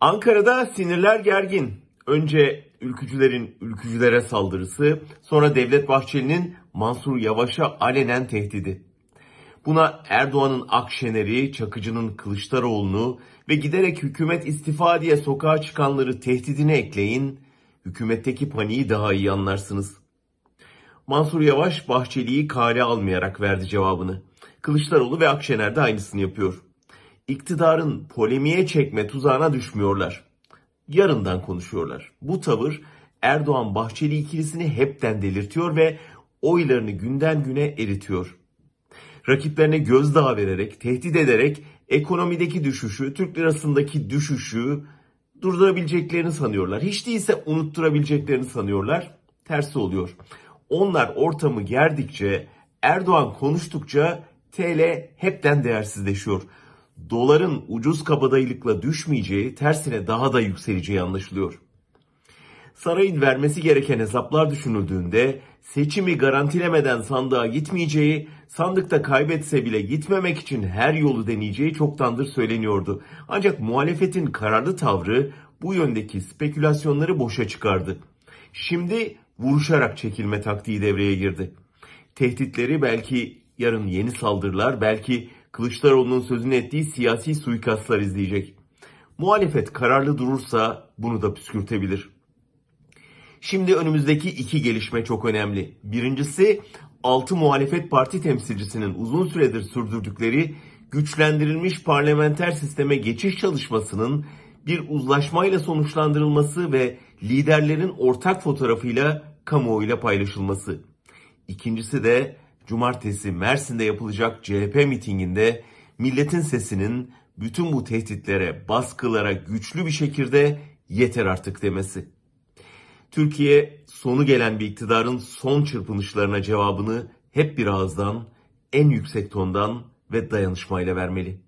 Ankara'da sinirler gergin. Önce ülkücülerin ülkücülere saldırısı, sonra Devlet Bahçeli'nin Mansur Yavaş'a alenen tehdidi. Buna Erdoğan'ın Akşener'i, Çakıcı'nın Kılıçdaroğlu'nu ve giderek hükümet istifa diye sokağa çıkanları tehdidine ekleyin, hükümetteki paniği daha iyi anlarsınız. Mansur Yavaş Bahçeli'yi kale almayarak verdi cevabını. Kılıçdaroğlu ve Akşener de aynısını yapıyor. İktidarın polemiğe çekme tuzağına düşmüyorlar. Yarından konuşuyorlar. Bu tavır Erdoğan Bahçeli ikilisini hepten delirtiyor ve oylarını günden güne eritiyor. Rakiplerine gözdağı vererek, tehdit ederek ekonomideki düşüşü, Türk lirasındaki düşüşü durdurabileceklerini sanıyorlar. Hiç değilse unutturabileceklerini sanıyorlar. Tersi oluyor. Onlar ortamı gerdikçe, Erdoğan konuştukça TL hepten değersizleşiyor. Doların ucuz kabadayılıkla düşmeyeceği, tersine daha da yükseleceği anlaşılıyor. Sarayın vermesi gereken hesaplar düşünüldüğünde seçimi garantilemeden sandığa gitmeyeceği, sandıkta kaybetse bile gitmemek için her yolu deneyeceği çoktandır söyleniyordu. Ancak muhalefetin kararlı tavrı bu yöndeki spekülasyonları boşa çıkardı. Şimdi vuruşarak çekilme taktiği devreye girdi. Tehditleri belki yarın yeni saldırılar, belki Kılıçdaroğlu'nun sözünü ettiği siyasi suikastlar izleyecek. Muhalefet kararlı durursa bunu da püskürtebilir. Şimdi önümüzdeki iki gelişme çok önemli. Birincisi 6 muhalefet parti temsilcisinin uzun süredir sürdürdükleri güçlendirilmiş parlamenter sisteme geçiş çalışmasının bir uzlaşmayla sonuçlandırılması ve liderlerin ortak fotoğrafıyla kamuoyuyla paylaşılması. İkincisi de cumartesi Mersin'de yapılacak CHP mitinginde milletin sesinin bütün bu tehditlere, baskılara güçlü bir şekilde yeter artık demesi. Türkiye sonu gelen bir iktidarın son çırpınışlarına cevabını hep bir ağızdan, en yüksek tondan ve dayanışmayla vermeli.